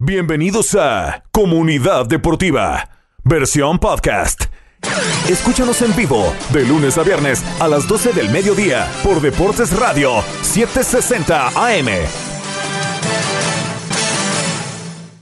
Bienvenidos a Comunidad Deportiva, versión podcast. Escúchanos en vivo de lunes a viernes a las 12 del mediodía por Deportes Radio 760 AM.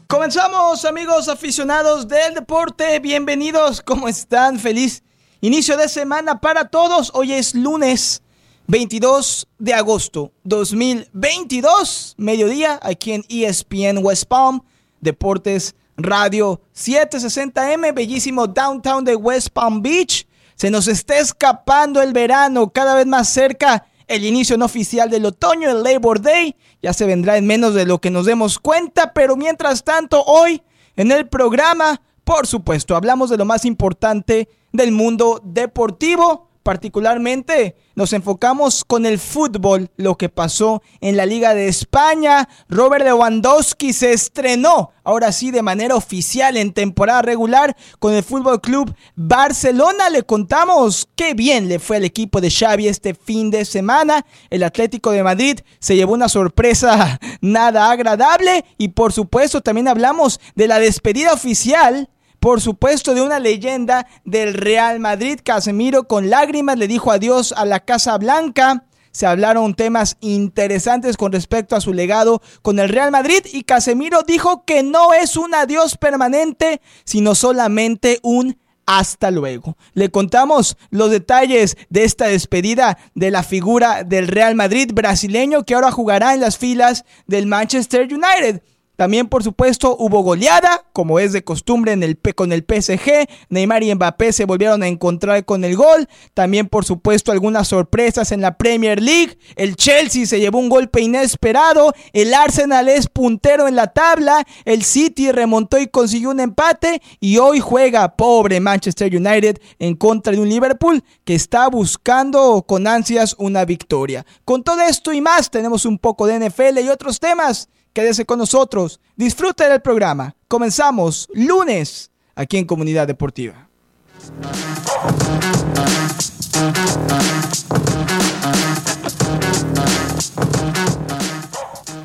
Comenzamos amigos aficionados del deporte, bienvenidos, ¿cómo están? Feliz inicio de semana para todos. Hoy es lunes 22 de agosto 2022, mediodía, aquí en ESPN West Palm, Deportes Radio 760M, bellísimo downtown de West Palm Beach. Se nos está escapando el verano, cada vez más cerca el inicio no oficial del otoño, el Labor Day. Ya se vendrá en menos de lo que nos demos cuenta, pero mientras tanto, hoy en el programa, por supuesto, hablamos de lo más importante del mundo deportivo particularmente nos enfocamos con el fútbol, lo que pasó en la Liga de España. Robert Lewandowski se estrenó, ahora sí, de manera oficial en temporada regular con el Fútbol Club Barcelona. Le contamos qué bien le fue al equipo de Xavi este fin de semana. El Atlético de Madrid se llevó una sorpresa nada agradable y por supuesto también hablamos de la despedida oficial por supuesto, de una leyenda del Real Madrid. Casemiro con lágrimas le dijo adiós a la Casa Blanca. Se hablaron temas interesantes con respecto a su legado con el Real Madrid y Casemiro dijo que no es un adiós permanente, sino solamente un hasta luego. Le contamos los detalles de esta despedida de la figura del Real Madrid brasileño que ahora jugará en las filas del Manchester United. También, por supuesto, hubo goleada, como es de costumbre en el, con el PSG. Neymar y Mbappé se volvieron a encontrar con el gol. También, por supuesto, algunas sorpresas en la Premier League. El Chelsea se llevó un golpe inesperado. El Arsenal es puntero en la tabla. El City remontó y consiguió un empate. Y hoy juega, pobre Manchester United, en contra de un Liverpool que está buscando con ansias una victoria. Con todo esto y más, tenemos un poco de NFL y otros temas. Quédese con nosotros, disfrute del programa. Comenzamos lunes aquí en Comunidad Deportiva.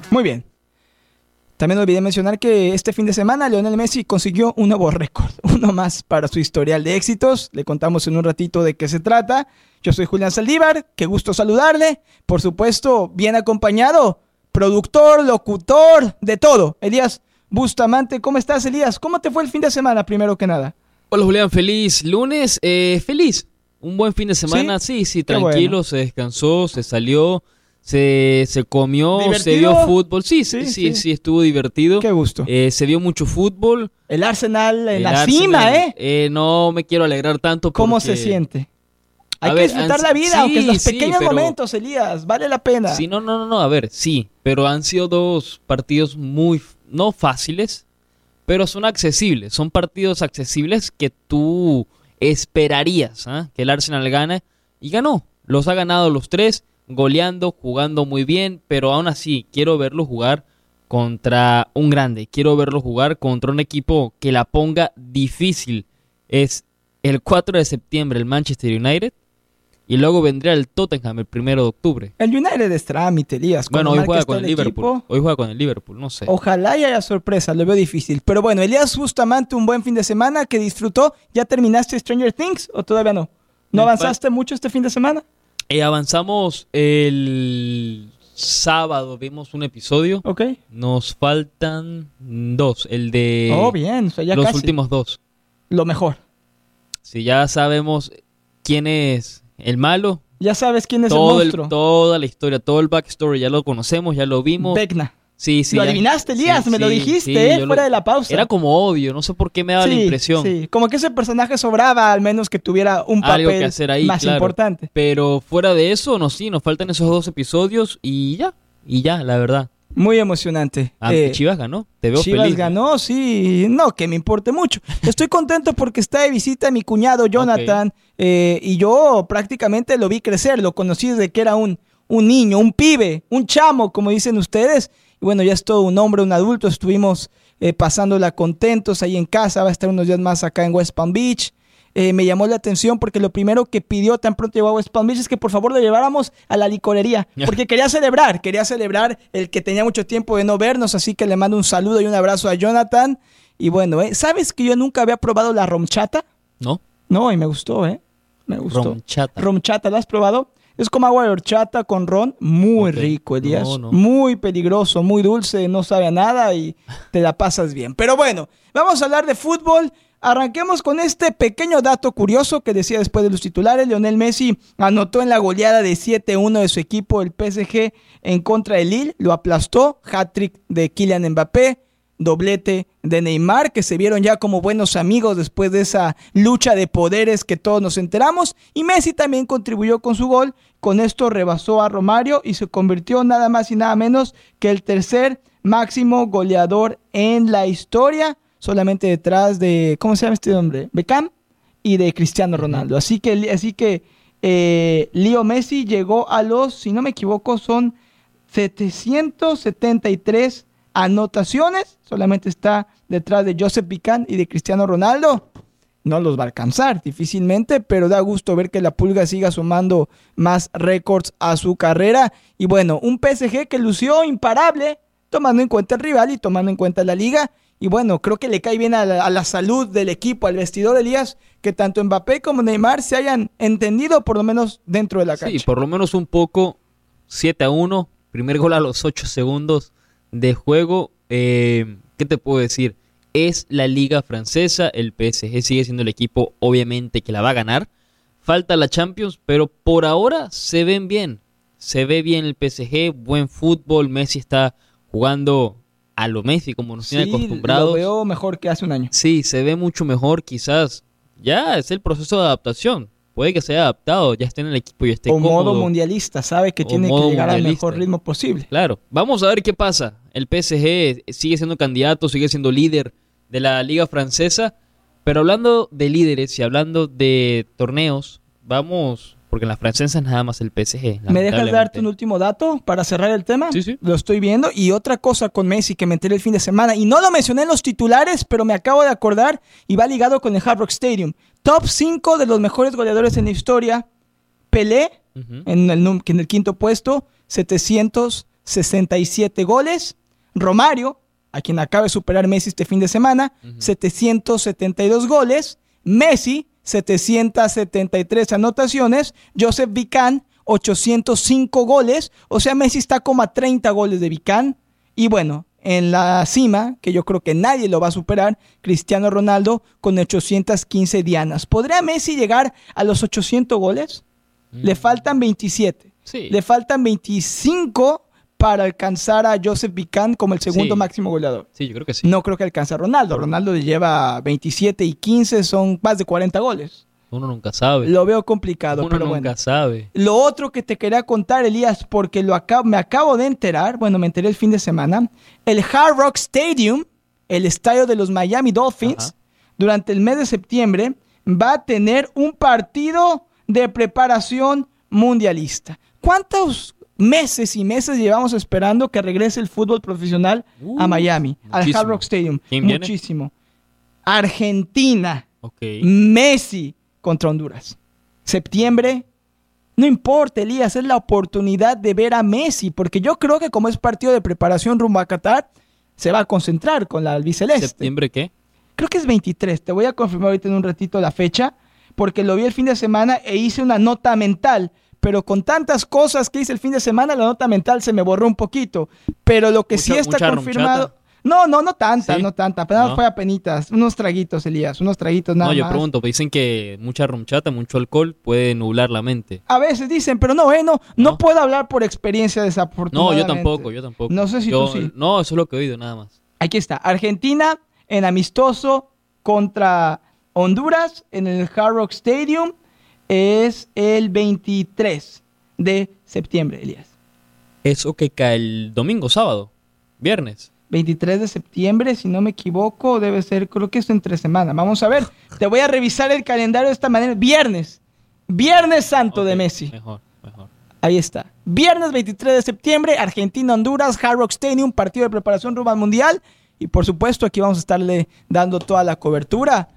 Muy bien. También olvidé mencionar que este fin de semana Lionel Messi consiguió un nuevo récord, uno más para su historial de éxitos. Le contamos en un ratito de qué se trata. Yo soy Julián Saldívar, qué gusto saludarle. Por supuesto, bien acompañado productor, locutor, de todo. Elías Bustamante, ¿cómo estás, Elías? ¿Cómo te fue el fin de semana, primero que nada? Hola, Julián, feliz lunes, eh, feliz. Un buen fin de semana, sí, sí, tranquilo, se descansó, se salió, se, se comió, se vio fútbol. Sí, sí, sí, sí, estuvo divertido. Qué gusto. Eh, se vio mucho fútbol. El Arsenal en la cima, ¿eh? ¿eh? No me quiero alegrar tanto. ¿Cómo se siente? Hay que disfrutar la vida, aunque en los pequeños momentos, Elías, vale la pena. Sí, no, no, no, no, a ver, sí, pero han sido dos partidos muy, no fáciles, pero son accesibles, son partidos accesibles que tú esperarías ¿ah? que el Arsenal gane y ganó, los ha ganado los tres, goleando, jugando muy bien, pero aún así quiero verlo jugar contra un grande, quiero verlo jugar contra un equipo que la ponga difícil. Es el 4 de septiembre el Manchester United y luego vendría el Tottenham el primero de octubre. El United es trámite, Elías. Bueno, hoy juega con el, Liverpool. Hoy juega con el Liverpool, no sé. Ojalá haya sorpresa, lo veo difícil. Pero bueno, Elías justamente un buen fin de semana que disfrutó. ¿Ya terminaste Stranger Things o todavía no? ¿No avanzaste mucho este fin de semana? Eh, avanzamos el sábado, vimos un episodio. Ok. Nos faltan dos. El de. Oh, bien. los últimos dos. Lo mejor. Si ya sabemos quién es el malo. Ya sabes quién es el monstruo. toda la historia, todo el backstory, ya lo conocemos, ya lo vimos. Vecna. Sí, sí. Lo adivinaste, Elías, me lo dijiste, eh, fuera de la pausa. Era como obvio, no sé por qué me daba la impresión. Sí, como que ese personaje sobraba, al menos que tuviera un papel que hacer ahí, más importante. Pero fuera de eso, no, sí, nos faltan esos dos episodios y ya, y ya, la verdad. Muy emocionante. Ah, eh, Chivas ganó. Te veo Chivas ganó, sí. No, que me importe mucho. Estoy contento porque está de visita mi cuñado Jonathan eh, y yo prácticamente lo vi crecer. Lo conocí desde que era un, un niño, un pibe, un chamo, como dicen ustedes. Y bueno, ya es todo un hombre, un adulto. Estuvimos eh, pasándola contentos ahí en casa. Va a estar unos días más acá en West Palm Beach. eh, me llamó la atención porque lo primero que pidió tan pronto llegó a West Palm Beach es que por favor lo lleváramos a la licorería. Porque quería celebrar, quería celebrar el que tenía mucho tiempo de no vernos. Así que le mando un saludo y un abrazo a Jonathan. Y bueno, ¿eh? ¿sabes que yo nunca había probado la romchata? ¿No? No, y me gustó, ¿eh? Me gustó. Romchata. Romchata, ¿la has probado? Es como agua de horchata con ron, muy rico, Elías. No, no. Muy peligroso, muy dulce, no sabe a nada y te la pasas bien. Pero bueno, vamos a hablar de fútbol. Arranquemos con este pequeño dato curioso que decía después de los titulares. Lionel Messi anotó en la goleada de 7-1 de su equipo, el PSG, en contra de Lille. Lo aplastó. Hat-trick de Kylian Mbappé doblete de Neymar, que se vieron ya como buenos amigos después de esa lucha de poderes que todos nos enteramos. Y Messi también contribuyó con su gol. Con esto rebasó a Romario y se convirtió nada más y nada menos que el tercer máximo goleador en la historia, solamente detrás de, ¿cómo se llama este hombre? Beckham y de Cristiano Ronaldo. Así que, así que eh, Leo Messi llegó a los, si no me equivoco, son 773 anotaciones. Solamente está detrás de Joseph Pican y de Cristiano Ronaldo. No los va a alcanzar difícilmente, pero da gusto ver que la Pulga siga sumando más récords a su carrera. Y bueno, un PSG que lució imparable, tomando en cuenta el rival y tomando en cuenta la liga. Y bueno, creo que le cae bien a la, a la salud del equipo, al vestidor Elías, que tanto Mbappé como Neymar se hayan entendido, por lo menos dentro de la cancha. Sí, por lo menos un poco. 7 a 1. Primer gol a los 8 segundos de juego. Eh, ¿Qué te puedo decir? Es la liga francesa. El PSG sigue siendo el equipo, obviamente, que la va a ganar. Falta la Champions, pero por ahora se ven bien. Se ve bien el PSG, buen fútbol. Messi está jugando a lo Messi, como nos tiene acostumbrados. lo veo mejor que hace un año. Sí, se ve mucho mejor, quizás. Ya es el proceso de adaptación. Puede que se haya adaptado, ya esté en el equipo y esté o modo cómodo. mundialista, sabe que tiene que modo llegar al mejor ritmo posible. Claro, vamos a ver qué pasa. El PSG sigue siendo candidato, sigue siendo líder de la liga francesa. Pero hablando de líderes y hablando de torneos, vamos, porque en la francesa es nada más el PSG. ¿Me dejas darte un último dato para cerrar el tema? Sí, sí. Lo estoy viendo. Y otra cosa con Messi que me enteré el fin de semana, y no lo mencioné en los titulares, pero me acabo de acordar y va ligado con el Hard Rock Stadium. Top 5 de los mejores goleadores en la historia. Pelé, en, el, en el quinto puesto, 767 goles. Romario, a quien acaba de superar Messi este fin de semana, 772 goles. Messi, 773 anotaciones. Joseph Vican, 805 goles. O sea, Messi está como a 30 goles de Vican. Y bueno, en la cima, que yo creo que nadie lo va a superar, Cristiano Ronaldo con 815 dianas. ¿Podría Messi llegar a los 800 goles? Le faltan 27. Mm. Sí. Le faltan 25 para alcanzar a Joseph Vican como el segundo Sí. máximo goleador. Sí, yo creo que sí. No creo que alcance a Ronaldo. Ronaldo le lleva 27 y 15, son más de 40 goles. Uno nunca sabe. Lo veo complicado, Uno pero nunca bueno. sabe. Lo otro que te quería contar, Elías, porque lo acabo, me acabo de enterar, bueno, me enteré el fin de semana, el Hard Rock Stadium, el estadio de los Miami Dolphins, Ajá. durante el mes de septiembre va a tener un partido de preparación mundialista. ¿Cuántos meses y meses llevamos esperando que regrese el fútbol profesional a Uh, Miami, al Hard. Rock Stadium? ¿Quién viene? Muchísimo. Argentina. Ok. Messi contra Honduras. Septiembre. No importa, Elías, es la oportunidad de ver a Messi, porque yo creo que como es partido de preparación rumbo a Qatar, se va a concentrar con la albiceleste. ¿Septiembre qué? Creo que es 23, te voy a confirmar ahorita en un ratito la fecha, porque lo vi el fin de semana e hice una nota mental, pero con tantas cosas que hice el fin de semana, la nota mental se me borró un poquito, pero lo que sí está mucha confirmado... No, no, no tanta, ¿Sí? no tanta, apenas ¿No? fue a penitas, unos traguitos, Elías, unos traguitos nada no, yo más. pregunto, dicen que mucha rumchata, mucho alcohol puede nublar la mente. A veces dicen, pero no, eh, no, no, No. puedo hablar por experiencia No, desafortunadamente. yo tampoco, yo tampoco. No sé si Yo- tú sí. No, eso es lo que he oído, nada más. Aquí está, Argentina en amistoso contra Honduras en el Hard Rock Stadium es el 23 de septiembre, Elías. Eso que cae el domingo, sábado, viernes. 23 de septiembre, si no me equivoco, debe ser, creo que es entre semana. Vamos a ver, te voy a revisar el calendario de esta manera. Viernes, Viernes Santo de Messi. Mejor, mejor. Ahí está. Viernes 23 de septiembre, Argentina-Honduras, Hard Rock Stadium, partido de preparación rumbo al Mundial. Y por supuesto, aquí vamos a estarle dando toda la cobertura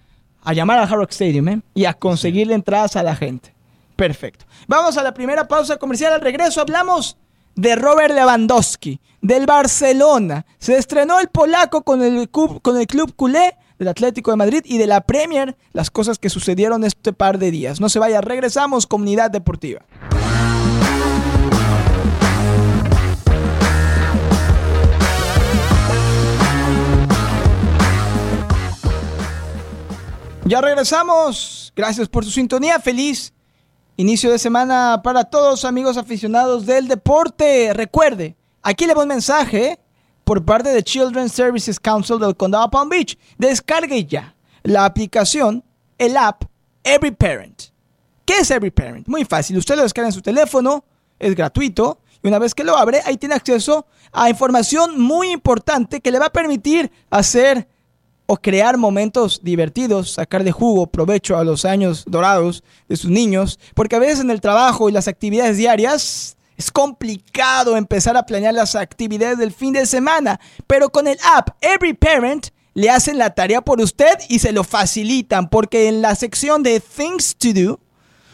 a llamar al Hard Rock Stadium ¿eh? y a conseguirle entradas a la gente. Perfecto. Vamos a la primera pausa comercial. Al regreso hablamos de Robert Lewandowski, del Barcelona. Se estrenó el polaco con el, club, con el club culé del Atlético de Madrid y de la Premier, las cosas que sucedieron este par de días. No se vaya, regresamos, comunidad deportiva. Ya regresamos. Gracias por su sintonía. Feliz inicio de semana para todos amigos aficionados del deporte. Recuerde, aquí le voy un mensaje por parte de Children's Services Council del Condado Palm Beach. Descargue ya la aplicación, el app Every Parent. ¿Qué es Every Parent? Muy fácil. Usted lo descarga en su teléfono, es gratuito. Y una vez que lo abre, ahí tiene acceso a información muy importante que le va a permitir hacer o crear momentos divertidos, sacar de jugo, provecho a los años dorados de sus niños, porque a veces en el trabajo y las actividades diarias es complicado empezar a planear las actividades del fin de semana, pero con el app Every Parent le hacen la tarea por usted y se lo facilitan, porque en la sección de Things to Do,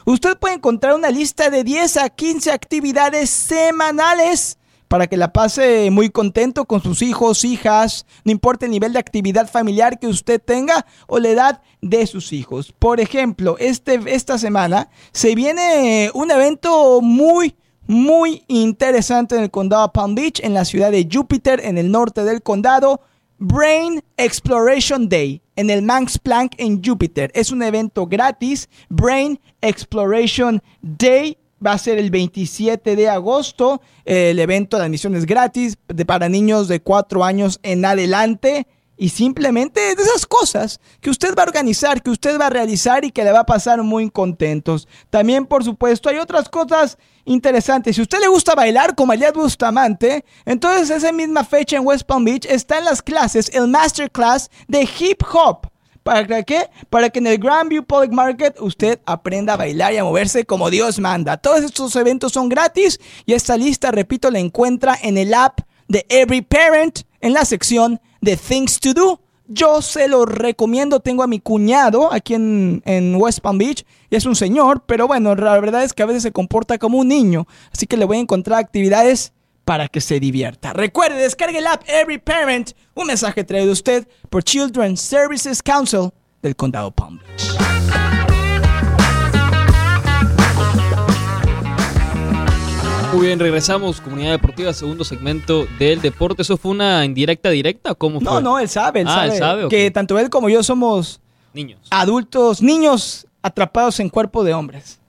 usted puede encontrar una lista de 10 a 15 actividades semanales para que la pase muy contento con sus hijos, hijas, no importa el nivel de actividad familiar que usted tenga o la edad de sus hijos. Por ejemplo, este, esta semana se viene un evento muy, muy interesante en el condado Palm Beach, en la ciudad de Júpiter, en el norte del condado. Brain Exploration Day en el Manx Plank en Júpiter. Es un evento gratis. Brain Exploration Day va a ser el 27 de agosto. El evento de admisión es gratis para niños de 4 años en adelante. Y simplemente de esas cosas que usted va a organizar, que usted va a realizar y que le va a pasar muy contentos. También, por supuesto, hay otras cosas interesantes. Si usted le gusta bailar como Aliad Bustamante, entonces esa misma fecha en West Palm Beach está en las clases, el masterclass de hip hop. ¿Para qué? Para que en el Grandview Public Market usted aprenda a bailar y a moverse como Dios manda. Todos estos eventos son gratis y esta lista, repito, la encuentra en el app de Every Parent en la sección de Things to Do. Yo se lo recomiendo. Tengo a mi cuñado aquí en, en, West Palm Beach. Y es un señor, pero bueno, la verdad es que a veces se comporta como un niño. Así que le voy a encontrar actividades para que se divierta. Recuerde, descargue el app Every Parent, un mensaje traído a usted por Children's Services Council del Condado Palm Beach. Muy bien, regresamos, Comunidad Deportiva, segundo segmento del deporte. ¿Eso fue una indirecta directa? ¿Cómo fue? No, no, él sabe, él Ah, él sabe, sabe, ok. que tanto él como yo somos Niños. adultos, niños atrapados en cuerpo de hombres.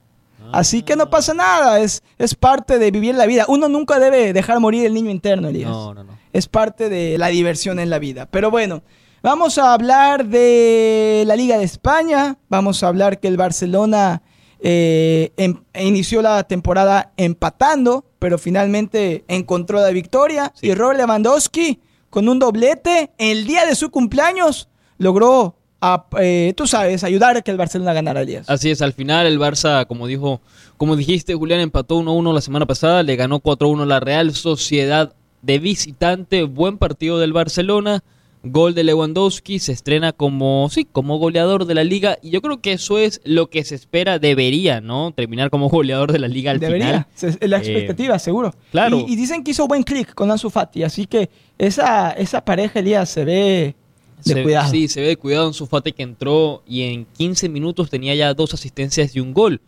Así que no pasa nada, es, es parte de vivir la vida. Uno nunca debe dejar morir el niño interno, Elías. No, no, no. Es parte de la diversión en la vida. Pero bueno, vamos a hablar de la Liga de España. Vamos a hablar que el Barcelona eh, em- inició la temporada empatando, pero finalmente encontró la victoria. Y Robert Lewandowski, con un doblete, el día de su cumpleaños, logró, a- eh, tú sabes, ayudar a que el Barcelona ganara, Elías. Así es, al final el Barça, como dijo, como dijiste, Julián empató 1-1 la semana pasada, le ganó 4-1 la Real Sociedad de visitante, buen partido del Barcelona, gol de Lewandowski, se estrena como, sí, como goleador de la liga y yo creo que eso es lo que se espera, debería, ¿no? Terminar como goleador de la liga al Debería, final. La Eh, expectativa, seguro. claro. Y, y dicen que hizo buen clic con Ansu Fati, así que esa, esa pareja, Elías, se ve Se-. Sí, se ve de cuidado en su Fati que entró y en 15 minutos tenía ya dos asistencias y un gol.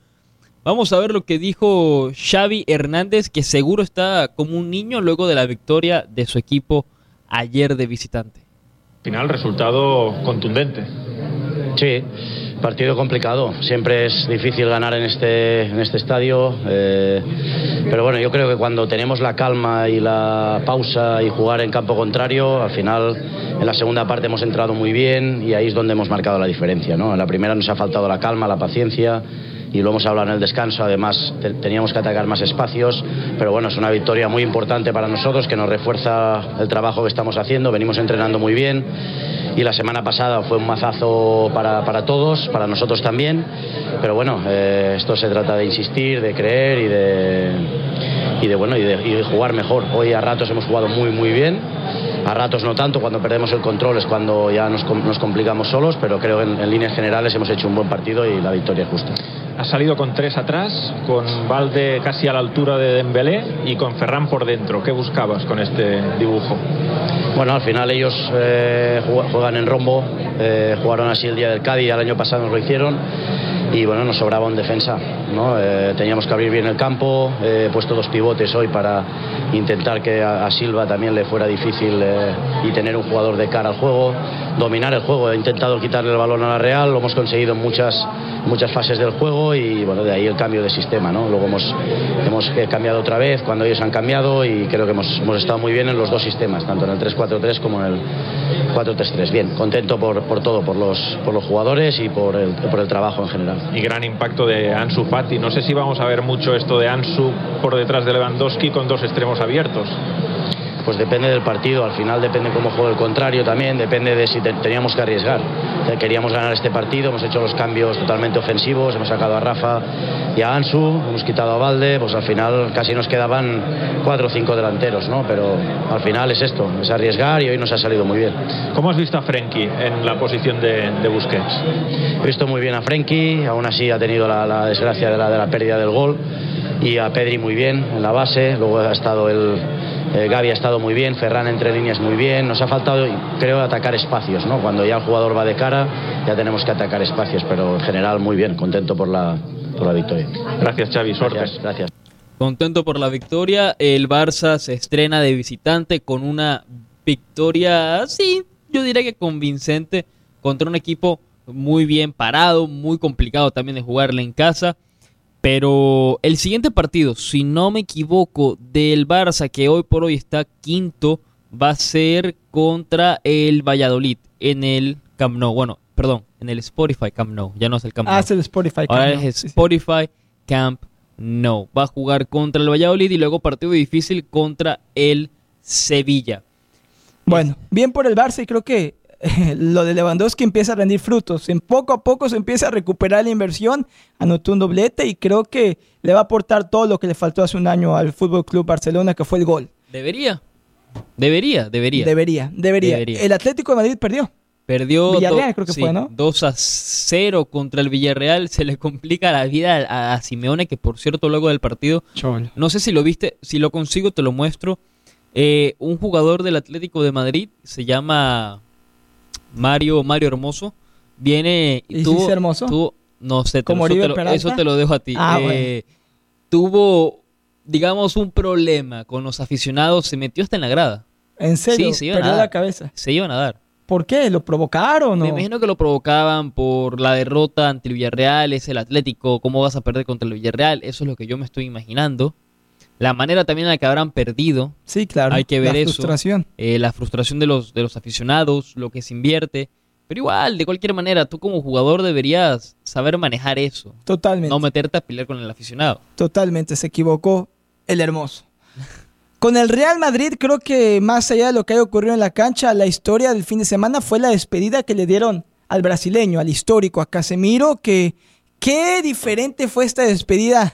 Vamos a ver lo que dijo Xavi Hernández, que seguro está como un niño luego de la victoria de su equipo ayer de visitante. Final, resultado contundente. Sí, partido complicado. Siempre es difícil ganar en este, en este estadio. eh, pero bueno, yo creo que cuando tenemos la calma y la pausa y jugar en campo contrario, al final en la segunda parte hemos entrado muy bien y ahí es donde hemos marcado la diferencia. ¿no? En la primera nos ha faltado la calma, la paciencia. Y lo hemos hablado en el descanso, además te- teníamos que atacar más espacios, pero bueno, es una victoria muy importante para nosotros que nos refuerza el trabajo que estamos haciendo, venimos entrenando muy bien y la semana pasada fue un mazazo para, para todos, para nosotros también, pero bueno, eh, esto se trata de insistir, de creer y de, y de, bueno, y de, jugar mejor. Hoy a ratos hemos jugado muy muy bien A ratos no tanto, cuando perdemos el control es cuando ya nos, nos complicamos solos, pero creo que en, líneas generales hemos hecho un buen partido y la victoria es justa. Ha salido con tres atrás, con Valde casi a la altura de Dembélé y con Ferran por dentro. ¿Qué buscabas con este dibujo? Bueno, al final ellos eh, juegan en rombo, eh, jugaron así el día del Cádiz, el año pasado nos lo hicieron y bueno, nos sobraba en defensa. Eh, teníamos que abrir bien el campo, he puesto dos pivotes hoy para intentar que a, a Silva también le fuera difícil y tener un jugador de cara al juego, dominar el juego. He intentado quitarle el balón a la Real, lo hemos conseguido en muchas, muchas fases del juego y bueno, de ahí el cambio de sistema. ¿no? Luego hemos, hemos cambiado otra vez cuando ellos han cambiado y creo que hemos, hemos estado muy bien en los dos sistemas, tanto en el 3-4-3 como en el 4-3-3. Bien, contento por, por todo, por los, por los jugadores y por el, por el trabajo en general. Y gran impacto de Ansu Fati. No sé si vamos a ver mucho esto de Ansu por detrás de Lewandowski con dos extremos abiertos. Pues depende del partido, al final depende cómo juega el contrario también, depende de si te, teníamos que arriesgar. Queríamos ganar este partido, hemos hecho los cambios totalmente ofensivos, hemos sacado a Rafa y a Ansu, hemos quitado a Valde, pues al final casi nos quedaban cuatro o cinco delanteros, ¿no? Pero al final es esto, es arriesgar y hoy nos ha salido muy bien. ¿Cómo has visto a Frenkie en la posición de, de Busquets? He visto muy bien a Frenkie, aún así ha tenido la, la desgracia de la, de la pérdida del gol y a Pedri muy bien en la base, luego ha estado el eh, Gaby ha estado muy bien, Ferran entre líneas muy bien. Nos ha faltado, creo, atacar espacios, ¿no? Cuando ya el jugador va de cara, ya tenemos que atacar espacios, pero en general muy bien, contento por la, por la victoria. Gracias, Xavi. Suerte. Gracias, gracias. Contento por la victoria. El Barça se estrena de visitante con una victoria, sí, yo diría que convincente contra un equipo muy bien parado, muy complicado también de jugarle en casa. Pero el siguiente partido, si no me equivoco, del Barça, que hoy por hoy está quinto, va a ser contra el Valladolid en el Camp Nou. Bueno, perdón, en el Spotify Camp Nou. Ya no es el Camp Nou. Ah, es el Spotify. Ahora Camp Nou, es. Spotify Camp Nou. Va a jugar contra el Valladolid y luego partido difícil contra el Sevilla. Bueno, bien por el Barça y creo que lo de Lewandowski empieza a rendir frutos. En poco a poco se empieza a recuperar la inversión, anotó un doblete y creo que le va a aportar todo lo que le faltó hace un año al Fútbol Club Barcelona, que fue el gol. Debería. Debería, debería. Debería, debería. Debería. El Atlético de Madrid perdió. Perdió Villarreal creo que sí, fue, ¿no? 2 a 0 contra el Villarreal. Se le complica la vida a, a Simeone, que por cierto, luego del partido, no sé si lo viste, si lo consigo te lo muestro. Eh, un jugador del Atlético de Madrid se llama Mario Mario Hermoso. Viene ¿Y si tuvo, es hermoso? tuvo- no sé, te ¿Como lo- eso, te lo, eso te lo dejo a ti. Ah, Eh, Tuvo, digamos, un problema con los aficionados. Se metió hasta en la grada. En serio, Sí, se iban a perdió dar. la cabeza. Se iban a dar. ¿Por qué? ¿Lo provocaron o Me no? imagino que lo provocaban por la derrota ante el Villarreal, es el Atlético, ¿cómo vas a perder contra el Villarreal? Eso es lo que yo me estoy imaginando. La manera también en la que habrán perdido, Sí, claro. hay que ver la eso. frustración. eh, la frustración de los, de los aficionados, lo que se invierte. Pero igual, de cualquier manera, tú como jugador deberías saber manejar eso. Totalmente. No meterte a pelear con el aficionado. Totalmente, se equivocó el hermoso. Con el Real Madrid, creo que más allá de lo que haya ocurrido en la cancha, la historia del fin de semana fue la despedida que le dieron al brasileño, al histórico, a Casemiro, que qué diferente fue esta despedida.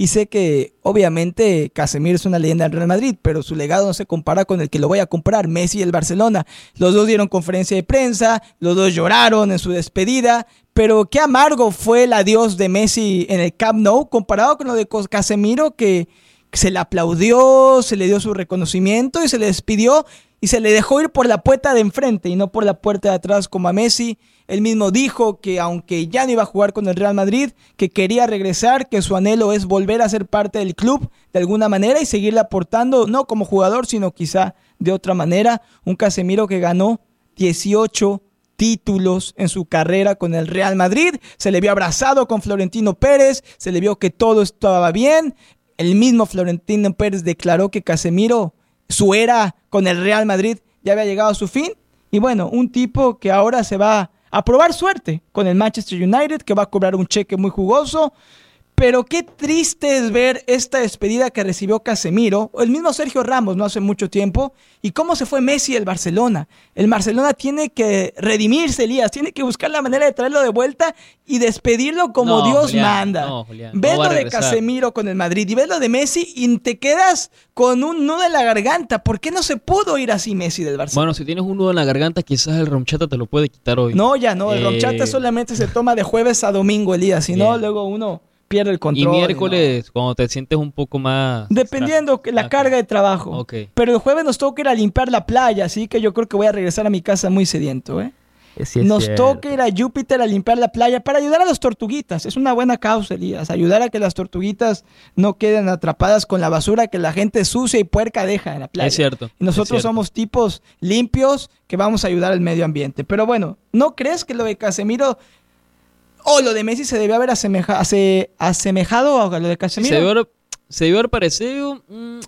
Y sé que obviamente Casemiro es una leyenda del Real Madrid, pero su legado no se compara con el que lo voy a comprar, Messi y el Barcelona. Los dos dieron conferencia de prensa, los dos lloraron en su despedida, pero qué amargo fue el adiós de Messi en el Camp Nou comparado con lo de Casemiro que se le aplaudió, se le dio su reconocimiento y se le despidió y se le dejó ir por la puerta de enfrente y no por la puerta de atrás como a Messi. Él mismo dijo que aunque ya no iba a jugar con el Real Madrid, que quería regresar, que su anhelo es volver a ser parte del club de alguna manera y seguirle aportando, no como jugador, sino quizá de otra manera. Un Casemiro que ganó 18 títulos en su carrera con el Real Madrid. Se le vio abrazado con Florentino Pérez, se le vio que todo estaba bien. El mismo Florentino Pérez declaró que Casemiro, su era con el Real Madrid, ya había llegado a su fin. Y bueno, un tipo que ahora se va a probar suerte con el Manchester United, que va a cobrar un cheque muy jugoso. Pero qué triste es ver esta despedida que recibió Casemiro, o el mismo Sergio Ramos no hace mucho tiempo, y cómo se fue Messi del Barcelona. El Barcelona tiene que redimirse, Elías, tiene que buscar la manera de traerlo de vuelta y despedirlo como No, Dios Julián, manda. no, Julián, no ves lo de. Casemiro con el Madrid y ves lo de Messi y te quedas con un nudo en la garganta. ¿Por qué no se pudo ir así Messi del Barcelona? Bueno, si tienes un nudo en la garganta, quizás el romchata te lo puede quitar hoy. No, ya no, el Eh, solamente se toma de jueves a domingo, Elías, si no, luego uno pierde el Y control. miércoles, cuando te sientes un poco más... Dependiendo que la carga de trabajo. Pero el jueves nos toca ir a limpiar la playa, así que yo creo que voy a regresar a mi casa muy sediento, ¿eh? Sí, es nos cierto. toca ir a Júpiter a limpiar la playa para ayudar a las tortuguitas. Es una buena causa, Elías. Ayudar a que las tortuguitas no queden atrapadas con la basura que la gente sucia y puerca deja en la playa. Es cierto, Y nosotros es cierto. somos tipos limpios que vamos a ayudar al medio ambiente. Pero bueno, ¿no crees que lo de Casemiro o lo de Messi se debió haber asemeja- ase- asemejado a lo de Se Casemiro? haber, se debió haber parecido... mm,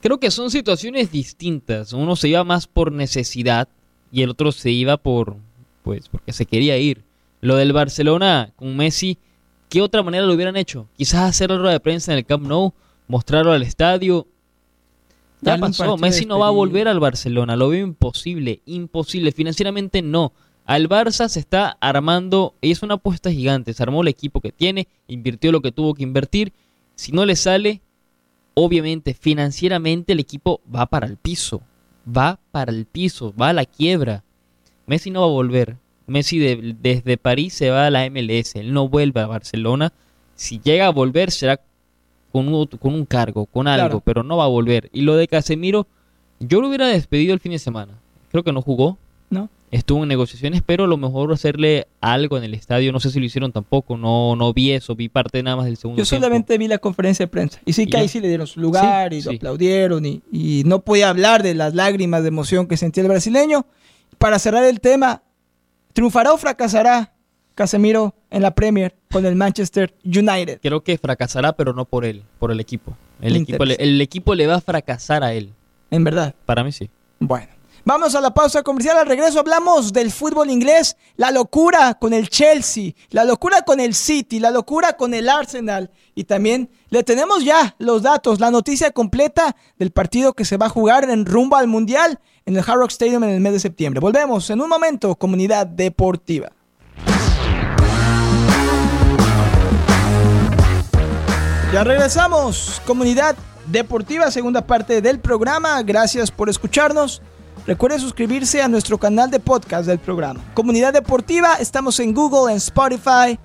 creo que son situaciones distintas. Uno se iba más por necesidad y el otro se iba por... Pues porque se quería ir. Lo del Barcelona con Messi, ¿qué otra manera lo hubieran hecho? Quizás hacer la rueda de prensa en el Camp Nou, mostrarlo al estadio. Ya pasó, Messi no va a volver al Barcelona, lo veo imposible, imposible, financieramente no. Al Barça se está armando, y es una apuesta gigante, se armó el equipo que tiene, invirtió lo que tuvo que invertir, si no le sale, obviamente financieramente el equipo va para el piso, va para el piso, va a la quiebra. Messi no va a volver, Messi de- desde París se va a la MLS, él no vuelve a Barcelona, si llega a volver será con un, con un cargo, con algo, Claro. pero no va a volver. Y lo de Casemiro, yo lo hubiera despedido el fin de semana. Creo que no jugó, ¿No? Estuvo en negociaciones, pero a lo mejor hacerle algo en el estadio, no sé si lo hicieron tampoco, no, no vi eso, vi parte nada más del segundo Yo tiempo. solamente vi la conferencia de prensa. Y sí que ahí sí le dieron su lugar Sí, y lo sí. aplaudieron y, y no podía hablar de las lágrimas de emoción que sentía el brasileño. Para cerrar el tema, ¿triunfará o fracasará Casemiro en la Premier con el Manchester United? Creo que fracasará, pero no por él, por el equipo. El, equipo el equipo le va a fracasar a él. En verdad. Para mí sí. Bueno. Vamos a la pausa comercial. Al regreso hablamos del fútbol inglés, la locura con el Chelsea, la locura con el City, la locura con el Arsenal. Y también le tenemos ya los datos, la noticia completa del partido que se va a jugar en rumbo al Mundial en el Hard Rock Stadium en el mes de septiembre. Volvemos en un momento, comunidad deportiva. Ya regresamos, comunidad deportiva, segunda parte del programa. Gracias por escucharnos. Recuerde suscribirse a nuestro canal de podcast del programa. Comunidad deportiva, estamos en Google, en Spotify,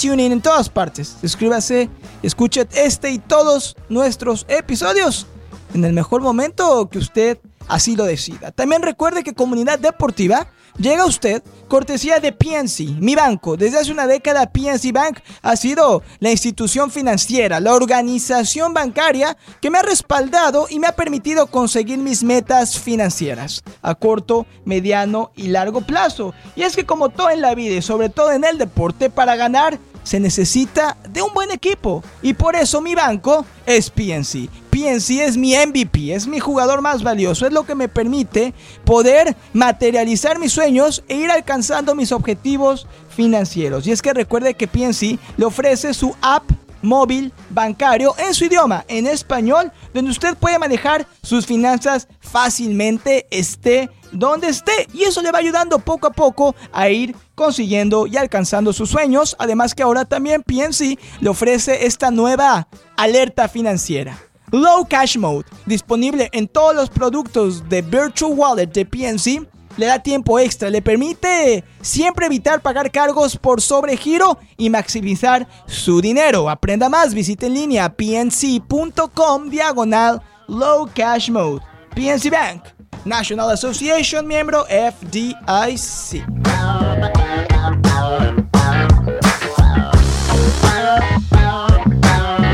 TuneIn, en todas partes. Suscríbase, escuche este y todos nuestros episodios en el mejor momento que usted así lo decida. También recuerde que Comunidad Deportiva llega a usted cortesía de PNC, mi banco. Desde hace una década PNC Bank ha sido la institución financiera, la organización bancaria que me ha respaldado y me ha permitido conseguir mis metas financieras a corto, mediano y largo plazo. Y es que como todo en la vida y sobre todo en el deporte, para ganar se necesita de un buen equipo. Y por eso mi banco es PNC. PNC es mi MVP, es mi jugador más valioso, es lo que me permite poder materializar mis sueños e ir alcanzando mis objetivos financieros. Y es que recuerde que PNC le ofrece su app móvil bancario en su idioma, en español, donde usted puede manejar sus finanzas fácilmente, esté donde esté. Y eso le va ayudando poco a poco a ir consiguiendo y alcanzando sus sueños. Además que ahora también PNC le ofrece esta nueva alerta financiera. Low Cash Mode, disponible en todos los productos de Virtual Wallet de PNC, le da tiempo extra, le permite siempre evitar pagar cargos por sobregiro y maximizar su dinero. Aprenda más, visite en línea pnc.com diagonal Low Cash Mode. PNC Bank, National Association, miembro FDIC.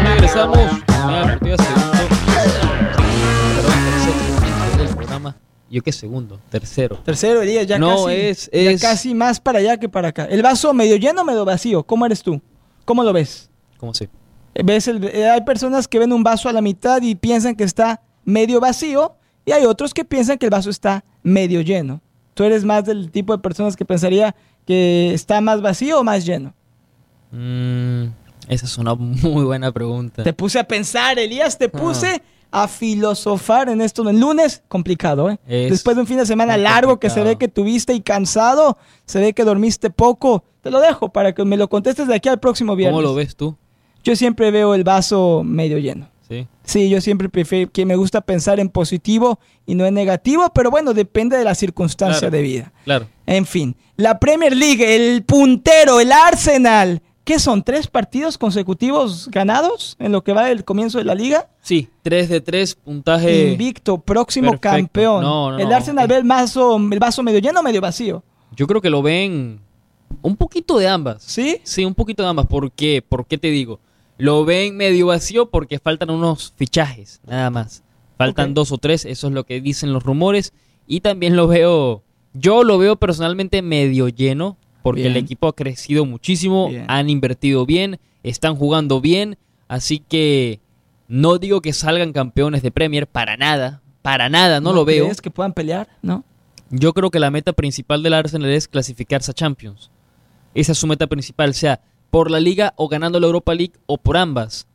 Regresamos. Comunidad Deportiva, segundo. Perdón, tercer del programa. ¿Yo qué segundo? Tercero. Tercero, Elías, ya No, casi, es- ya es- casi más para allá que para acá. El vaso medio lleno, medio vacío. ¿Cómo eres tú? ¿Cómo lo ves? ¿Cómo se? ¿Ves el- eh, hay personas que ven un vaso a la mitad y piensan que está medio vacío y hay otros que piensan que el vaso está medio lleno. ¿Tú eres más del tipo de personas que pensaría que está más vacío o más lleno? Mm, Esa es una muy buena pregunta. Te puse a pensar, Elías, te Ah. puse a filosofar en esto. El lunes, complicado, ¿eh? Es Después de un fin de semana largo que se ve que tuviste y cansado, se ve que dormiste poco. Te lo dejo para que me lo contestes de aquí al próximo viernes. ¿Cómo lo ves tú? Yo siempre veo el vaso medio lleno. Sí. Sí, yo siempre prefiero que me gusta pensar en positivo y no en negativo, pero bueno, depende de la circunstancia Claro. de vida. Claro. En fin, la Premier League, el puntero, el Arsenal. ¿Qué son? ¿Tres partidos consecutivos ganados en lo que va del comienzo de la liga? Sí, 3 de 3, puntaje. Invicto, próximo perfecto. campeón. No, no, el no. Arsenal ve el vaso, el vaso medio lleno o medio vacío. Yo creo que lo ven un poquito de ambas. ¿Sí? Sí, un poquito de ambas. ¿Por qué? ¿Por qué te digo? Lo ven medio vacío porque faltan unos fichajes, nada más. Faltan dos o tres, eso es lo que dicen los rumores. Y también lo veo, yo lo veo personalmente medio lleno, porque el equipo ha crecido muchísimo, Bien. han invertido bien, están jugando bien, así que no digo que salgan campeones de Premier, para nada, para nada, no, lo veo. ¿Crees que puedan pelear? ¿No? Yo creo que la meta principal del Arsenal es clasificarse a Champions. Esa es su meta principal, sea por la liga o ganando la Europa League o por ambas.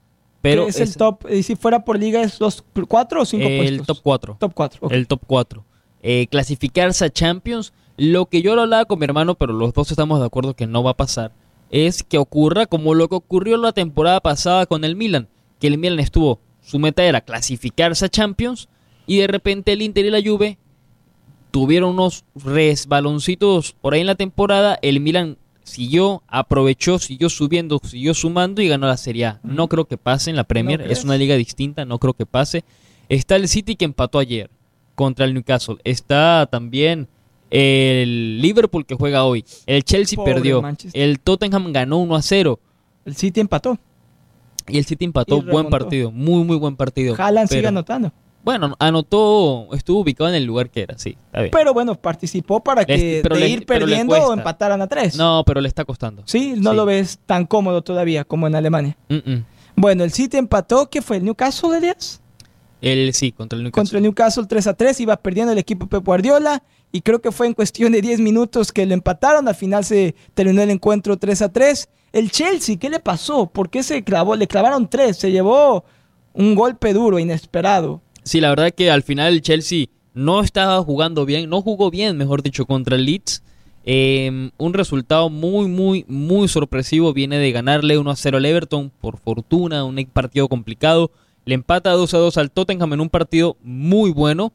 Pero es el es top, y si fuera por liga es los cuatro o cinco el puestos. top 4. Top cuatro. El top 4. clasificarse a Champions, lo que yo lo hablaba con mi hermano, pero los dos estamos de acuerdo que no va a pasar, es que ocurra como lo que ocurrió la temporada pasada con el Milan, que el Milan estuvo, su meta era clasificarse a Champions y de repente el Inter y la Juve tuvieron unos resbaloncitos por ahí en la temporada, el Milan siguió, aprovechó, siguió subiendo, siguió sumando y ganó la Serie A. No creo que pase en la Premier, ¿No es una liga distinta, no creo que pase. Está el City que empató ayer contra el Newcastle. Está también el Liverpool que juega hoy. El Chelsea Pobre perdió. Manchester. El Tottenham ganó 1 a 0. El City empató. Y el City empató. Y Buen partido. Muy, muy buen partido. Haaland sigue anotando. Bueno, anotó. Estuvo ubicado en el lugar que era, sí. Está bien. Pero bueno, participó para que Les- pero de le- ir perdiendo o empataran a tres. no, pero le está costando. Sí, no Sí. lo ves tan cómodo todavía como en Alemania. Mm, mm. Bueno, el City empató, ¿qué fue? ¿El Newcastle, Elias? El, sí, contra el Newcastle. Contra el Newcastle 3 a 3, iba perdiendo el equipo Pep Guardiola y creo que fue en cuestión de 10 minutos que lo empataron, al final se terminó el encuentro 3 a 3. El Chelsea, ¿qué le pasó? ¿Por qué se clavó? Le clavaron 3, se llevó un golpe duro, inesperado. Sí, la verdad que al final el Chelsea no estaba jugando bien, no jugó bien, mejor dicho, contra el Leeds. Eh, un resultado muy, muy, muy sorpresivo. Viene de ganarle 1 a 0 al Everton por fortuna, un partido complicado. Le empata 2 a 2 al Tottenham en un partido muy bueno.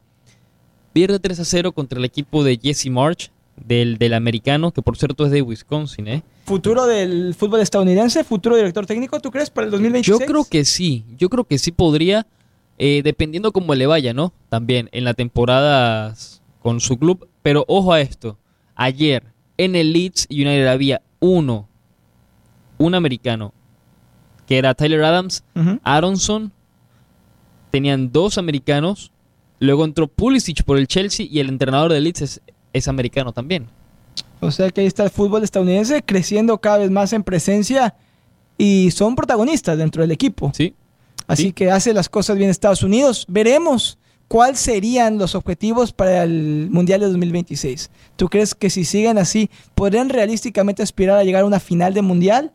Pierde 3 a 0 contra el equipo de Jesse March, del, del americano, que por cierto es de Wisconsin. ¿eh? Futuro del fútbol estadounidense, futuro director técnico, ¿tú crees para el 2026? Yo creo que sí, yo creo que sí podría, eh, dependiendo cómo le vaya, ¿no? También en la temporada con su club. Pero ojo a esto, ayer en el Leeds United había uno, un americano, que era Tyler Adams. Aronson, tenían dos americanos, luego entró Pulisic por el Chelsea y el entrenador del Leeds es, es americano también. O sea que ahí está el fútbol estadounidense creciendo cada vez más en presencia y son protagonistas dentro del equipo. ¿Sí? Así Sí. que hace las cosas bien Estados Unidos. Veremos cuáles serían los objetivos para el Mundial de 2026. ¿Tú crees que si siguen así, podrían realísticamente aspirar a llegar a una final de Mundial?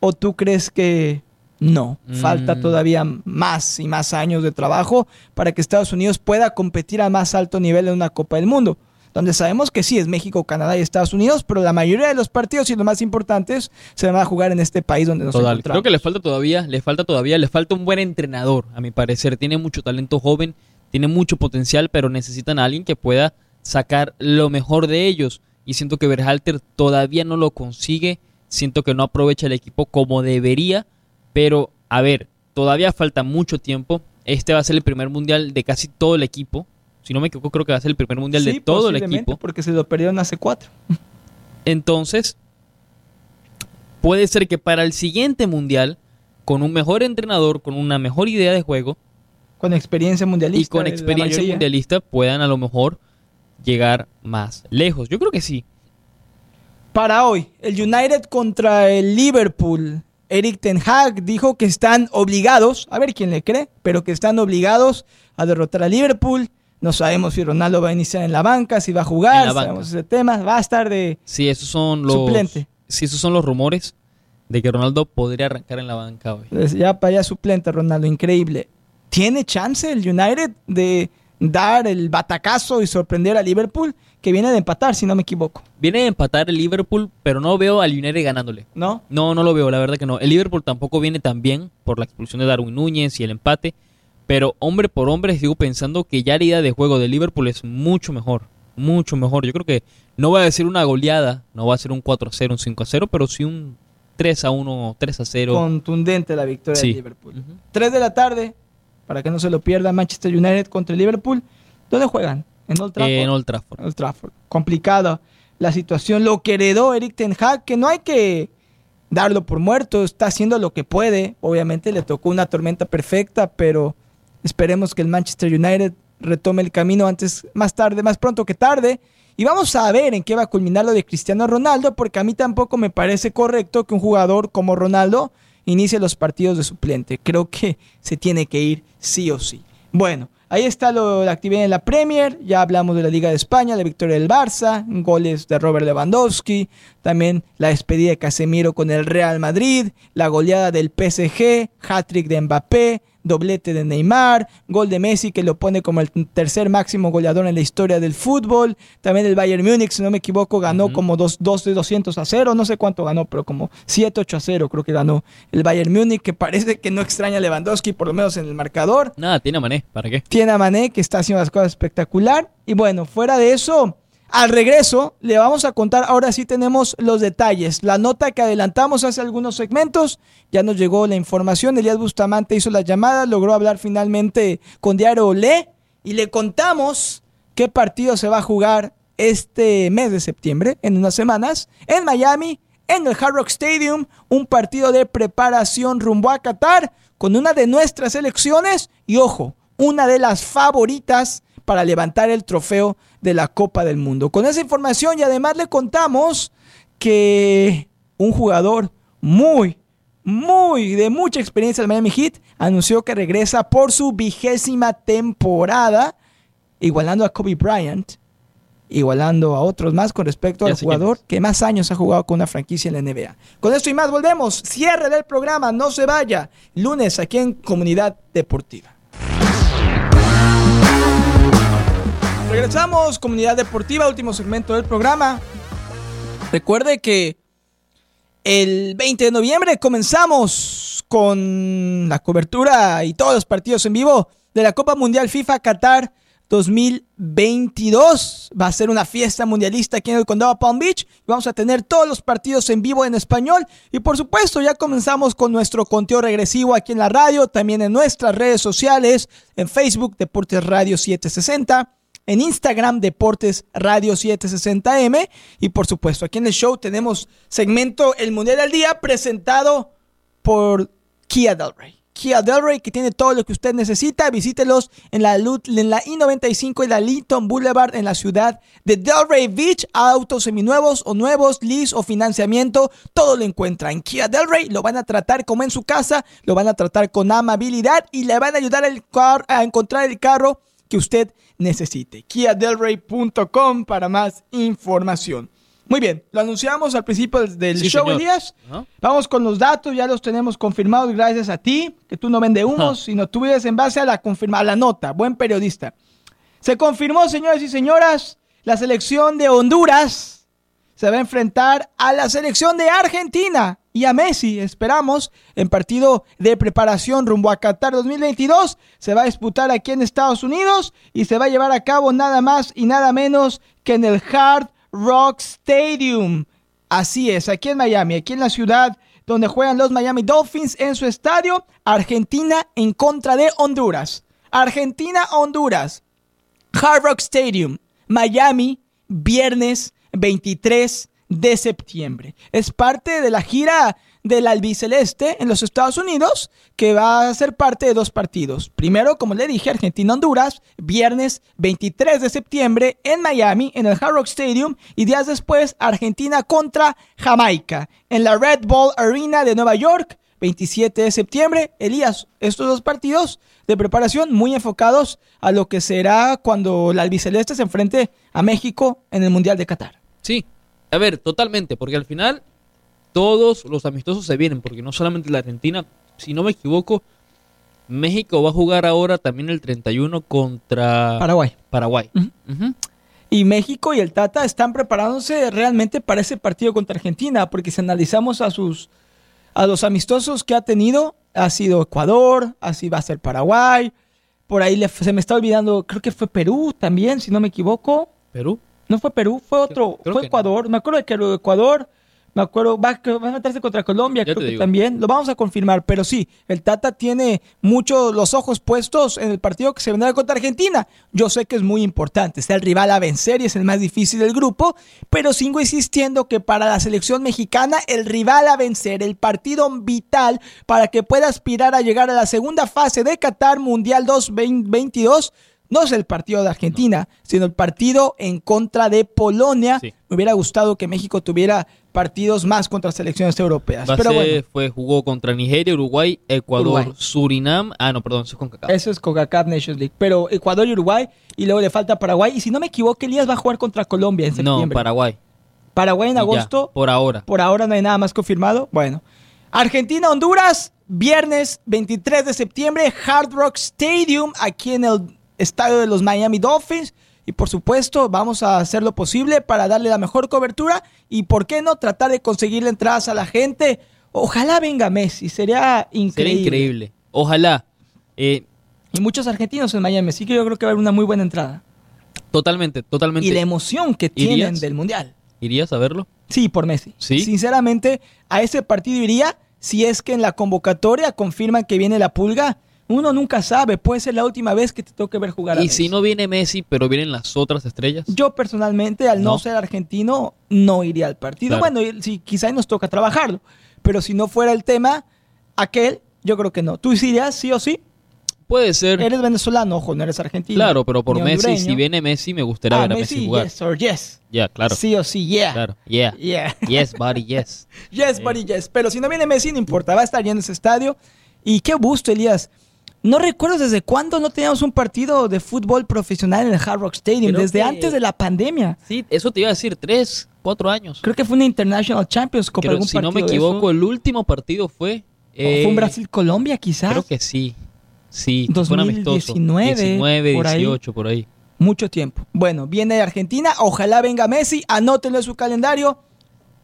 ¿O tú crees que no? Falta Mm. todavía más y más años de trabajo para que Estados Unidos pueda competir a más alto nivel en una Copa del Mundo. Donde sabemos que sí es México, Canadá y Estados Unidos, pero la mayoría de los partidos y los más importantes se van a jugar en este país donde nos Total. encontramos. Creo que le falta todavía, le falta todavía, le falta un buen entrenador, a mi parecer. Tiene mucho talento joven, tiene mucho potencial, pero necesitan a alguien que pueda sacar lo mejor de ellos. Y siento que Berhalter todavía no lo consigue. Siento que no aprovecha el equipo como debería. Pero, a ver, todavía falta mucho tiempo. Este va a ser el primer mundial de casi todo el equipo. Si no me equivoco, creo que va a ser el primer mundial Sí, de todo el equipo. Porque se lo perdieron hace cuatro. Entonces, puede ser que para el siguiente mundial, con un mejor entrenador, con una mejor idea de juego Con experiencia mundialista. y con la experiencia mundialista, puedan a lo mejor llegar más lejos. Yo creo que sí. Para hoy, el United contra el Liverpool. Eric Ten Hag dijo que están obligados, a ver quién le cree, pero que están obligados a derrotar a Liverpool. No sabemos si Ronaldo va a iniciar en la banca, si va a En jugar, la banca. sabemos ese tema. Va a estar de... Sí, esos son los Suplente. Sí, esos son los rumores. de que Ronaldo podría arrancar en la banca hoy. Ya para allá suplente Ronaldo, increíble. ¿Tiene chance el United de dar el batacazo y sorprender a Liverpool? Que viene de empatar, si no me equivoco. Viene de empatar el Liverpool, pero no veo al United ganándole. ¿No? No, no lo veo, la verdad que no. El Liverpool tampoco viene tan bien por la expulsión de Darwin Núñez y el empate. Pero hombre por hombre sigo pensando que ya la idea de juego de Liverpool es mucho mejor. Mucho mejor. Yo creo que no va a ser una goleada, no va a ser un 4-0, un 5-0, pero sí un 3-1, 3-0. Contundente la victoria Sí. de Liverpool. 3 de la tarde, para que no se lo pierda, Manchester United contra Liverpool. ¿Dónde juegan? En Old Trafford. en Old Trafford. Old Trafford. Complicada la situación. Lo que heredó Eric Ten Hag, que no hay que darlo por muerto, está haciendo lo que puede. Obviamente le tocó una tormenta perfecta, pero esperemos que el Manchester United retome el camino antes, más tarde, más pronto que tarde. Y vamos a ver en qué va a culminar lo de Cristiano Ronaldo, porque a mí tampoco me parece correcto que un jugador como Ronaldo inicie los partidos de suplente. Creo que se tiene que ir sí o sí. Bueno, ahí está lo, la actividad en la Premier. Ya hablamos de la Liga de España, la victoria del Barça, goles de Robert Lewandowski, también la despedida de Casemiro con el Real Madrid, la goleada del PSG, hat-trick de Mbappé, doblete de Neymar, gol de Messi que lo pone como el tercer máximo goleador en la historia del fútbol. También el Bayern Múnich, si no me equivoco, ganó como 2 dos, de 200 a 0, no sé cuánto ganó, pero como 7, 8 a 0 creo que ganó el Bayern Múnich, que parece que no extraña a Lewandowski, por lo menos en el marcador. Nada, tiene a Mané, ¿para qué? Tiene a Mané, que está haciendo las cosas espectacular. Y bueno, fuera de eso, al regreso le vamos a contar, ahora sí tenemos los detalles. La nota que adelantamos hace algunos segmentos, ya nos llegó la información. Elías Bustamante hizo las llamadas, logró hablar finalmente con Diario Olé y le contamos qué partido se va a jugar este mes de septiembre, en unas semanas, en Miami, en el Hard Rock Stadium, un partido de preparación rumbo a Qatar con una de nuestras elecciones y ojo, una de las favoritas para levantar el trofeo de la Copa del Mundo. Con esa información y además le contamos que un jugador muy, muy de mucha experiencia del Miami Heat anunció que regresa por su vigésima temporada, igualando a Kobe Bryant, igualando a otros más con respecto al jugador es. que más años ha jugado con una franquicia en la NBA. Con esto y más volvemos. Cierre del programa, no se vaya. Lunes aquí en Comunidad Deportiva. Regresamos, Comunidad Deportiva, último segmento del programa. Recuerde que el 20 de noviembre comenzamos con la cobertura y todos los partidos en vivo de la Copa Mundial FIFA Qatar 2022. Va a ser una fiesta mundialista aquí en el condado Palm Beach. Vamos a tener todos los partidos en vivo en español. Y por supuesto, ya comenzamos con nuestro conteo regresivo aquí en la radio, también en nuestras redes sociales, en Facebook, Deportes Radio 760 en Instagram Deportes Radio 760M y por supuesto aquí en el show tenemos segmento El Mundial al Día presentado por Kia Del Rey. Kia Del Rey que tiene todo lo que usted necesita, visítelos en la, en la I-95 y la Linton Boulevard en la ciudad de Delray Beach, autos seminuevos o nuevos, lease o financiamiento, todo lo encuentra en Kia Del Rey, lo van a tratar como en su casa, lo van a tratar con amabilidad y le van a ayudar a encontrar el carro que usted necesite. KiaDelRey.com para más información. Muy bien, lo anunciamos al principio del- Sí, show, señor. Elías. Vamos con los datos, ya los tenemos confirmados gracias a ti, que tú no vendes humos, sino tú vives en base a la, a la nota. Buen periodista. Se confirmó, señores y señoras, la selección de Honduras se va a enfrentar a la selección de Argentina y a Messi, esperamos, en partido de preparación rumbo a Qatar 2022. Se va a disputar aquí en Estados Unidos y se va a llevar a cabo nada más y nada menos que en el Hard Rock Stadium. Así es, aquí en Miami, aquí en la ciudad donde juegan los Miami Dolphins en su estadio, Argentina en contra de Honduras. Argentina-Honduras. Hard Rock Stadium, Miami, viernes 23 de septiembre. Es parte de la gira del albiceleste en los Estados Unidos, que va a ser parte de dos partidos. Primero, como le dije, Argentina-Honduras, viernes 23 de septiembre en Miami, en el Hard Rock Stadium, y días después, Argentina contra Jamaica, en la Red Bull Arena de Nueva York, 27 de septiembre. Elías, estos dos partidos de preparación muy enfocados a lo que será cuando la albiceleste se enfrente a México en el Mundial de Qatar. Sí, a ver, totalmente, porque al final todos los amistosos se vienen, porque no solamente la Argentina, si no me equivoco, México va a jugar ahora también el 31 contra Paraguay. Paraguay. Y México y el Tata están preparándose realmente para ese partido contra Argentina, porque si analizamos a sus a los amistosos que ha tenido, ha sido Ecuador, así va a ser Paraguay, por ahí le- se me está olvidando, creo que fue Perú también, si no me equivoco. Perú. No fue Perú, fue otro, creo fue no. Ecuador. Me acuerdo de que lo de Ecuador, me acuerdo, va, va a meterse contra Colombia, Ya creo que digo. también. Lo vamos a confirmar, pero sí, el Tata tiene mucho los ojos puestos en el partido que se vendrá contra Argentina. Yo sé que es muy importante, está el rival a vencer y es el más difícil del grupo, pero sigo insistiendo que para la selección mexicana, el rival a vencer, el partido vital para que pueda aspirar a llegar a la segunda fase de Qatar Mundial 2022 no es el partido de Argentina, sino el partido en contra de Polonia. Sí. Me hubiera gustado que México tuviera partidos más contra selecciones europeas. Pero bueno, fue, jugó contra Nigeria, Uruguay, Ecuador, Uruguay. Surinam. Ah, no, perdón, eso es con Cacao. eso es CONCACAF Nations League. Pero Ecuador y Uruguay, y luego le falta Paraguay. Y si no me equivoco, Elías va a jugar contra Colombia en No, septiembre. Paraguay. Paraguay en ya, agosto. por ahora. Por ahora no hay nada más confirmado. Bueno. Argentina, Honduras, viernes 23 de septiembre, Hard Rock Stadium, aquí en el estadio de los Miami Dolphins. Y por supuesto, vamos a hacer lo posible para darle la mejor cobertura y, ¿por qué no?, tratar de conseguirle entradas a la gente. Ojalá venga Messi, sería increíble. Sería increíble. Ojalá. Eh, Y muchos argentinos en Miami, así que yo creo que va a haber una muy buena entrada. totalmente, totalmente. Y la emoción que tienen ¿Irías? del Mundial. ¿Irías a verlo? Sí, por Messi. ¿Sí? Sinceramente, a ese partido iría si es que en la convocatoria confirman que viene la pulga. Uno nunca sabe, puede ser la última vez que te toque ver jugar a Y Messi. si no viene Messi, pero vienen las otras estrellas. Yo personalmente, al no, No. ser argentino, no iría al partido. Claro. Bueno, si quizá nos toca trabajarlo, pero si no fuera el tema, aquel, yo creo que no. ¿Tú sí irías, sí o sí? Puede ser. Eres venezolano, ojo, no eres argentino. Claro, pero por Messi, hondureño. si viene Messi, me gustaría Ah, ver a Messi, Messi jugar. yes or yes. Ya, claro. Sí o sí, yeah. Claro. Yeah. Yeah. Yes, buddy, yes. Yes, buddy, yes. Pero si no viene Messi, no importa, va a estar lleno ese estadio. Y qué gusto, Elías. No recuerdo desde cuándo no teníamos un partido de fútbol profesional en el Hard Rock Stadium, Creo desde que- antes de la pandemia. Sí, eso te iba a decir, tres, cuatro años. Creo que fue una International Champions Cup, Creo, si no me equivoco, el último partido fue... ¿O fue eh, un Brasil-Colombia, quizás. Creo que sí. Sí, fue un amistoso. 2019, 19, por ahí. 18, por ahí. Mucho tiempo. Bueno, viene de Argentina. Ojalá venga Messi. Anótenlo en su calendario.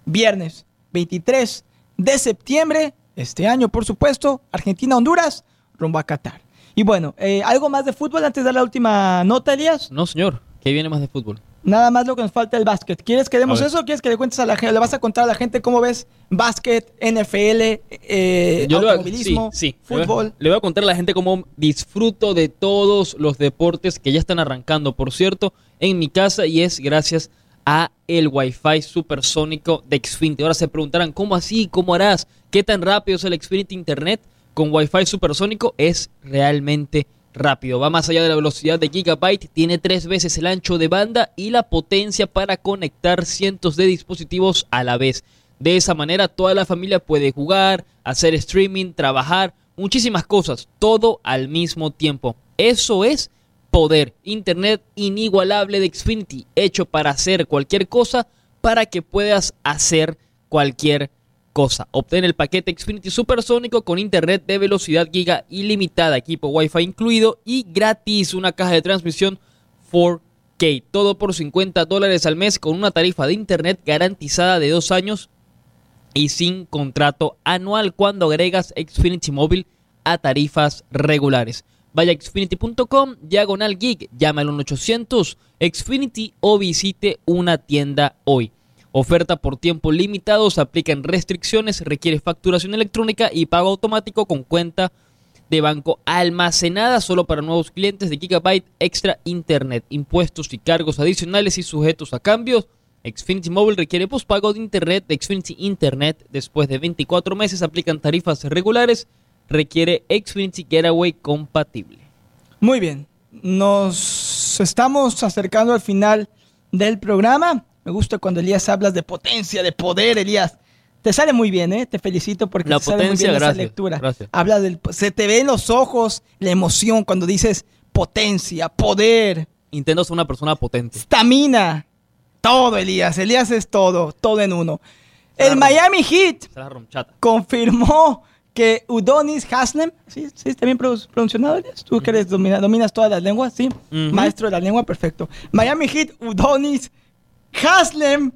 Viernes 23 de septiembre. Este año, por supuesto. Argentina-Honduras. Rumbo a Qatar. Y bueno, eh, ¿algo más de fútbol antes de dar la última nota, Elías? No, señor. ¿Qué viene más de fútbol? Nada más lo que nos falta el básquet. ¿Quieres que demos eso o quieres que le cuentes a la gente? ¿Le vas a contar a la gente cómo ves básquet, NFL, eh, Yo le voy a- automovilismo, sí, sí. Fútbol? Le voy a contar a la gente cómo disfruto de todos los deportes que ya están arrancando, por cierto, en mi casa y es gracias a el Wi-Fi supersónico de Xfinity. Ahora se preguntarán, ¿cómo así? ¿Cómo harás? ¿Qué tan rápido es el Xfinity Internet? Con Wi-Fi supersónico es realmente rápido. Va más allá de la velocidad de gigabyte, tiene tres veces el ancho de banda y la potencia para conectar cientos de dispositivos a la vez. De esa manera toda la familia puede jugar, hacer streaming, trabajar, muchísimas cosas, todo al mismo tiempo. Eso es poder, internet inigualable de Xfinity, hecho para hacer cualquier cosa para que puedas hacer cualquier cosa. Obtén el paquete Xfinity Supersónico con internet de velocidad giga ilimitada, equipo Wi-Fi incluido y gratis una caja de transmisión 4K. Todo por 50 dólares al mes con una tarifa de internet garantizada de dos años y sin contrato anual cuando agregas Xfinity Móvil a tarifas regulares. Vaya a xfinity.com, diagonal gig, llama al 1-800 Xfinity o visite una tienda hoy. Oferta por tiempo limitado, se aplican restricciones, requiere facturación electrónica y pago automático con cuenta de banco almacenada solo para nuevos clientes de Gigabyte Extra Internet. Impuestos y cargos adicionales y sujetos a cambios. Xfinity Mobile requiere pospago de Internet de Xfinity Internet. Después de 24 meses aplican tarifas regulares. Requiere Xfinity Getaway compatible. Muy bien, nos estamos acercando al final del programa. Me gusta cuando Elías hablas de potencia, de poder, Elías. Te sale muy bien, ¿eh? Te felicito porque La te sale muy potencia, bien esa lectura. gracias. Habla del, se te ve en los ojos la emoción cuando dices potencia, poder, Intento ser una persona potente. estamina. Todo, Elías. Elías es todo, todo en uno. El Miami Heat es confirmó que Udonis Haslem, ¿sí, sí está bien pro- pronunciado, Elias? Tú que eres domina- dominas todas las lenguas, ¿sí? Maestro de la lengua, perfecto. Miami Heat, Udonis Haslem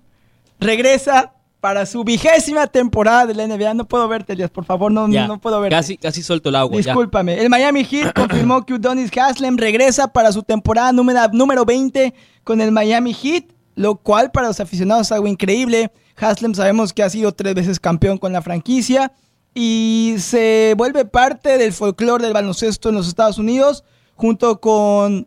regresa para su vigésima temporada de la NBA. No puedo verte, Elias, por favor, no, Ya, no puedo verte. Casi, casi suelto el agua. ya. Discúlpame. El Miami Heat confirmó que Udonis Haslem regresa para su temporada número, número 20 con el Miami Heat, lo cual para los aficionados es algo increíble. Haslem sabemos que ha sido tres veces campeón con la franquicia y se vuelve parte del folclore del baloncesto en los Estados Unidos junto con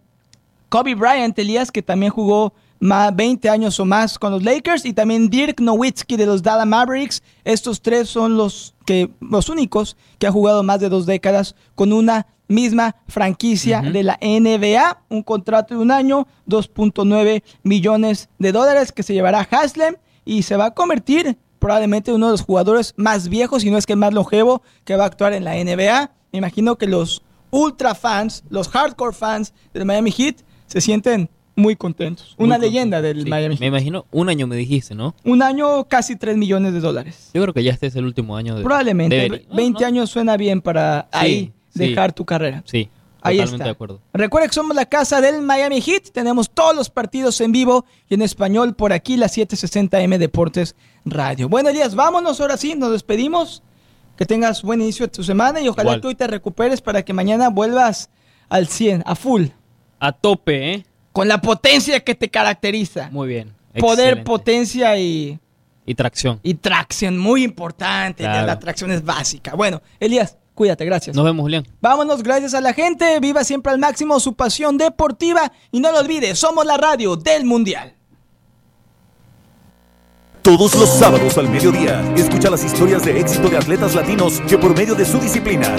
Kobe Bryant, Elías, que también jugó más 20 años o más con los Lakers, y también Dirk Nowitzki de los Dallas Mavericks. Estos tres son los, que, los únicos que han jugado más de dos décadas con una misma franquicia de la NBA. Un contrato de un año, 2.9 millones de dólares que se llevará Haslem y se va a convertir probablemente en uno de los jugadores más viejos, y no es que más longevo, que va a actuar en la NBA. Me imagino que los ultra fans, los hardcore fans del Miami Heat se sienten muy contentos. Muy Una contento. leyenda del Sí, Miami Me imagino, un año me dijiste, ¿no? Un año, casi 3 millones de dólares. Yo creo que ya este es el último año de. Probablemente. no, 20 no. años suena bien para ahí sí. dejar tu carrera. Sí, Ahí totalmente está. de acuerdo. Recuerda que somos la casa del Miami Heat. Tenemos todos los partidos en vivo y en español por aquí, la 760M Deportes Radio. Bueno, Elías, vámonos ahora sí. Nos despedimos. Que tengas buen inicio de tu semana y ojalá Igual. que hoy te recuperes para que mañana vuelvas al 100, a full, A tope, ¿eh? Con la potencia que te caracteriza. Muy bien. Poder, Excelente. potencia y, Y tracción. y tracción. Muy importante. Claro. La tracción es básica. Bueno, Elías, cuídate. Gracias. Nos vemos, Julián. Vámonos, gracias a la gente. Viva siempre al máximo su pasión deportiva. Y no lo olvides, somos la radio del Mundial. Todos los sábados al mediodía, escucha las historias de éxito de atletas latinos que por medio de su disciplina